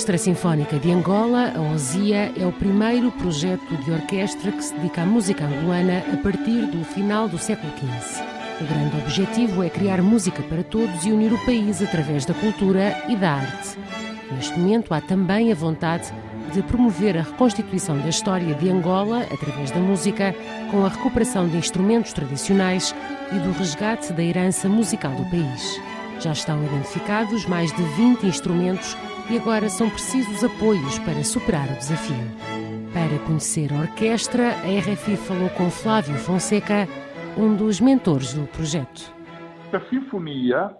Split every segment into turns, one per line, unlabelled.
Orquestra Sinfónica de Angola, a OSIA, é o primeiro projeto de orquestra que se dedica à música angolana a partir do final do século XV. O grande objetivo é criar música para todos e unir o país através da cultura e da arte. Neste momento, há também a vontade de promover a reconstituição da história de Angola através da música, com a recuperação de instrumentos tradicionais e do resgate da herança musical do país. Já estão identificados mais de 20 instrumentos e agora são precisos apoios para superar o desafio. Para conhecer a orquestra, a RFI falou com Flávio Fonseca, um dos mentores do projeto.
A sinfonia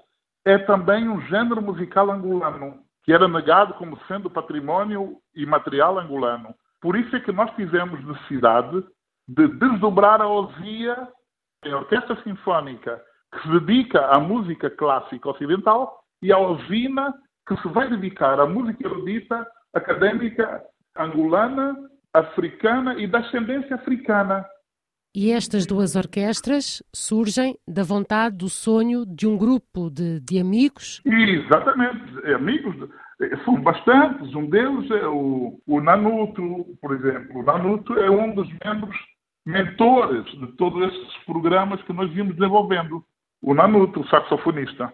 é também um género musical angolano, que era negado como sendo património imaterial angolano. Por isso é que nós tivemos necessidade de desdobrar a ousia em orquestra sinfónica que se dedica à música clássica ocidental e a osina que se vai dedicar à música erudita académica angolana, africana e da ascendência africana.
E estas duas orquestras surgem da vontade, do sonho de um grupo de, de amigos?
Exatamente, amigos, são bastantes. Um deles é o, o Nanuto, por exemplo. O Nanuto é um dos membros mentores de todos esses programas que nós vimos desenvolvendo. O Nanuto, o saxofonista.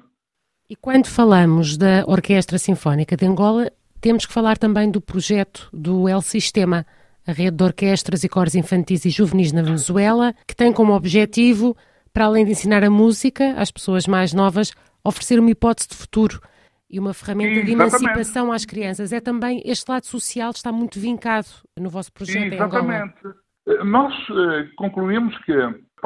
E quando falamos da Orquestra Sinfónica de Angola, temos que falar também do projeto do El Sistema, a rede de orquestras e cores infantis e juvenis na Venezuela, que tem como objetivo, para além de ensinar a música às pessoas mais novas, oferecer uma hipótese de futuro e uma ferramenta de emancipação às crianças. É também este lado social está muito vincado no vosso projeto
Exatamente.
em Angola.
Nós eh, concluímos que,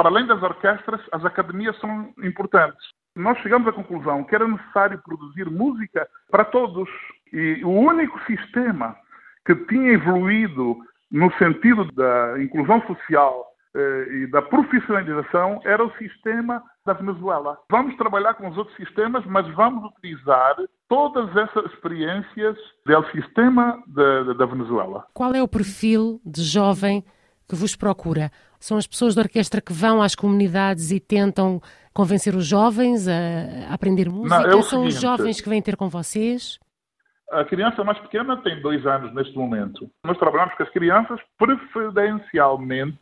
para além das orquestras, as academias são importantes nós chegamos à conclusão que era necessário produzir música para todos. E o único sistema que tinha evoluído no sentido da inclusão social eh, e da profissionalização era o sistema da Venezuela. Vamos trabalhar com os outros sistemas, mas vamos utilizar todas essas experiências do sistema da Venezuela.
Qual é o perfil de jovem que vos procura? São as pessoas da orquestra que vão às comunidades e tentam convencer os jovens a, aprender música? Não, é São seguinte, os jovens que vêm ter com vocês?
A criança mais pequena tem dois anos neste momento. Nós trabalhamos com as crianças preferencialmente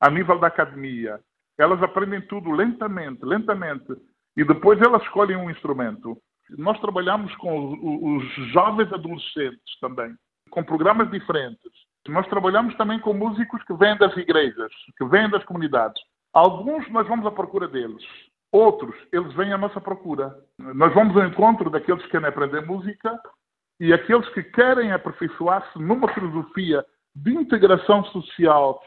a nível da academia. Elas aprendem tudo lentamente, lentamente, e depois elas escolhem um instrumento. Nós trabalhamos com os, os jovens adolescentes também, com programas diferentes. Nós trabalhamos também com músicos que vêm das igrejas, que vêm das comunidades. Alguns nós vamos à procura deles. Outros, eles vêm à nossa procura. Nós vamos ao encontro daqueles que querem aprender música e aqueles que querem aperfeiçoar-se numa filosofia de integração social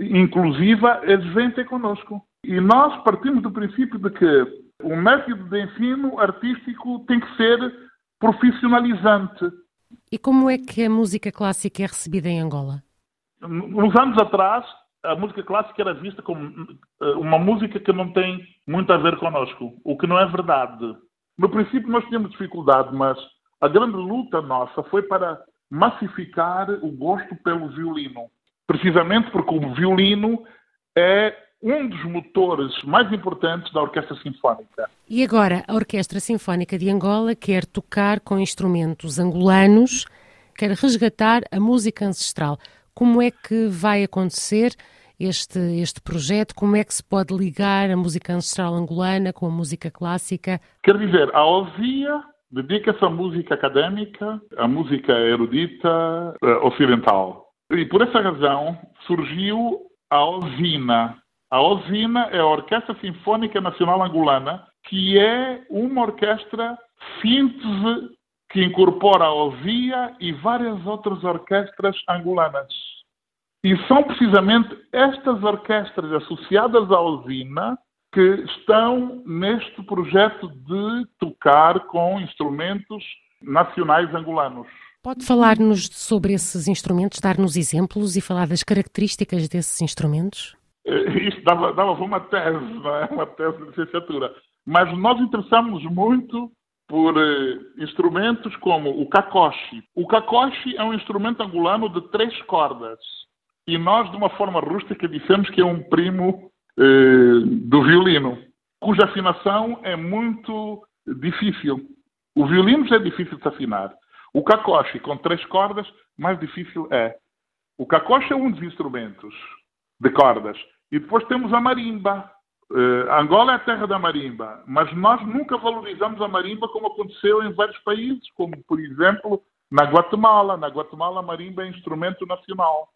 inclusiva, eles vêm ter connosco. E nós partimos do princípio de que o método de ensino artístico tem que ser profissionalizante.
E como é que a música clássica é recebida em Angola?
Uns anos atrás, a música clássica era vista como eh, uma música que não tem muito a ver connosco, o que não é verdade. No princípio nós tínhamos dificuldade, mas a grande luta nossa foi para massificar o gosto pelo violino. Precisamente porque o violino é um dos motores mais importantes da Orquestra Sinfónica.
E agora, a Orquestra Sinfónica de Angola quer tocar com instrumentos angolanos, quer resgatar a música ancestral. Como é que vai acontecer este, este projeto? Como é que se pode ligar a música ancestral angolana com a música clássica?
Quer dizer, a OSIA dedica-se à música académica, à música erudita uh, ocidental. E por essa razão surgiu a OSINA. A OSINA é a Orquestra Sinfônica Nacional Angolana, que é uma orquestra síntese que incorpora a OSIA e várias outras orquestras angolanas. E são precisamente estas orquestras associadas à usina que estão neste projeto de tocar com instrumentos nacionais angolanos.
Pode falar-nos sobre esses instrumentos, dar-nos exemplos e falar das características desses instrumentos?
Eh, Isto dava, dava uma tese, é? uma tese de licenciatura. Mas nós interessamos muito por eh, instrumentos como o kakoshi. O kakoshi é um instrumento angolano de três cordas. E nós, de uma forma rústica, dissemos que é um primo eh, do violino, cuja afinação é muito difícil. O violino já é difícil de afinar. O cacoche com três cordas, mais difícil é. O cacoche é um dos instrumentos de cordas. E depois temos a marimba. Uh, Angola é a terra da marimba, mas nós nunca valorizamos a marimba como aconteceu em vários países, como por exemplo na Guatemala. Na Guatemala a marimba é instrumento nacional.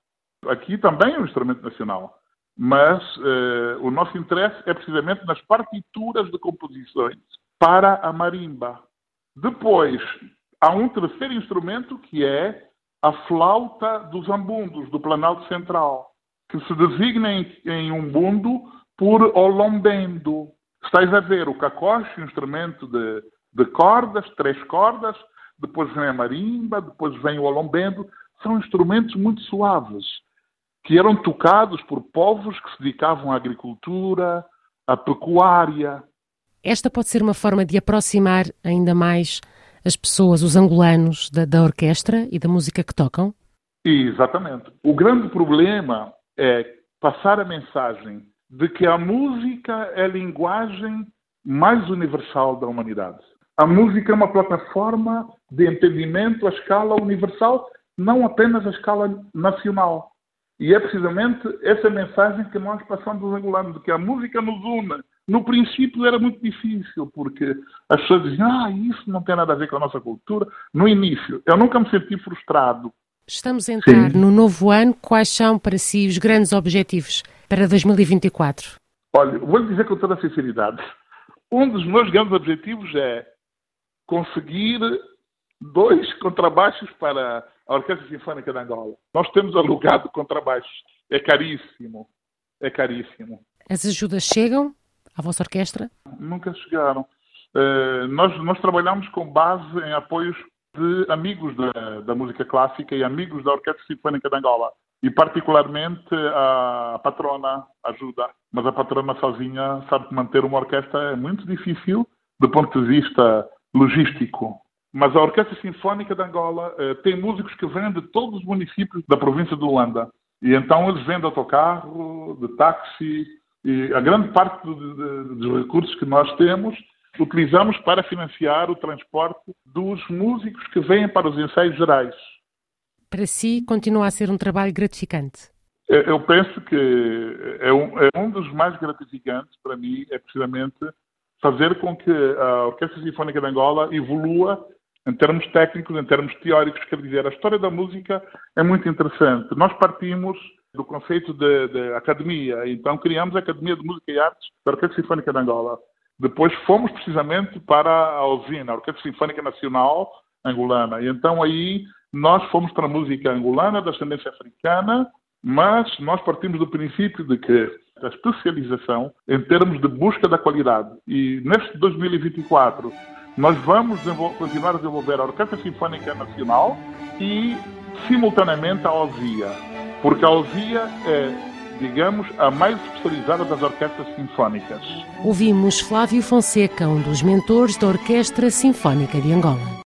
Aqui também é um instrumento nacional. Mas uh, o nosso interesse é precisamente nas partituras de composições para a marimba. Depois, há um terceiro instrumento que é a flauta dos ambundos, do Planalto Central, que se designa em, em umbundo por olombendo. Estais a ver o cacoche, um instrumento de, de cordas, três cordas, depois vem a marimba, depois vem o olombendo. São instrumentos muito suaves, que eram tocados por povos que se dedicavam à agricultura, à pecuária.
Esta pode ser uma forma de aproximar ainda mais as pessoas, os angolanos, da, da orquestra e da música que tocam?
Exatamente. O grande problema é passar a mensagem de que a música é a linguagem mais universal da humanidade. A música é uma plataforma de entendimento à escala universal, não apenas à escala nacional. E é precisamente essa mensagem que nós passamos aos angolanos, de que a música nos une, no princípio era muito difícil, porque as pessoas diziam, ah, isso não tem nada a ver com a nossa cultura. No início, eu nunca me senti frustrado.
Estamos a entrar Sim. no novo ano. Quais são para si os grandes objetivos para 2024?
Olha, vou-lhe dizer com toda a sinceridade. Um dos meus grandes objetivos é conseguir dois contrabaixos para a Orquestra Sinfónica de Angola. Nós temos alugado contrabaixos. É caríssimo. É caríssimo.
As ajudas chegam? à vossa orquestra?
Nunca chegaram. Uh, nós, nós trabalhamos com base em apoios de amigos da, da música clássica e amigos da Orquestra Sinfónica de Angola. E particularmente a patrona ajuda. Mas a patrona sozinha sabe que manter uma orquestra é muito difícil do ponto de vista logístico. Mas a Orquestra Sinfónica de Angola uh, tem músicos que vêm de todos os municípios da província de Luanda. E então eles vêm de autocarro, de táxi, e a grande parte dos recursos que nós temos utilizamos para financiar o transporte dos músicos que vêm para os ensaios gerais.
Para si, continua a ser um trabalho gratificante?
Eu penso que é um, é um dos mais gratificantes para mim, é precisamente fazer com que a Orquestra Sinfónica de Angola evolua em termos técnicos, em termos teóricos. Quer dizer, a história da música é muito interessante. Nós partimos do conceito de, de, academia. Então criamos a Academia de Música e Artes da Orquestra Sinfónica de Angola. Depois fomos precisamente para a OSINA, a Orquestra Sinfónica Nacional Angolana. E então aí nós fomos para a música angolana, da ascendência africana, mas nós partimos do princípio de que a especialização em termos de busca da qualidade. E neste 2024 nós vamos continuar a desenvolver a Orquestra Sinfónica Nacional e simultaneamente a OSIA porque a Alvia é, digamos, a mais especializada das orquestras sinfónicas.
Ouvimos Flávio Fonseca, um dos mentores da Orquestra Sinfónica de Angola.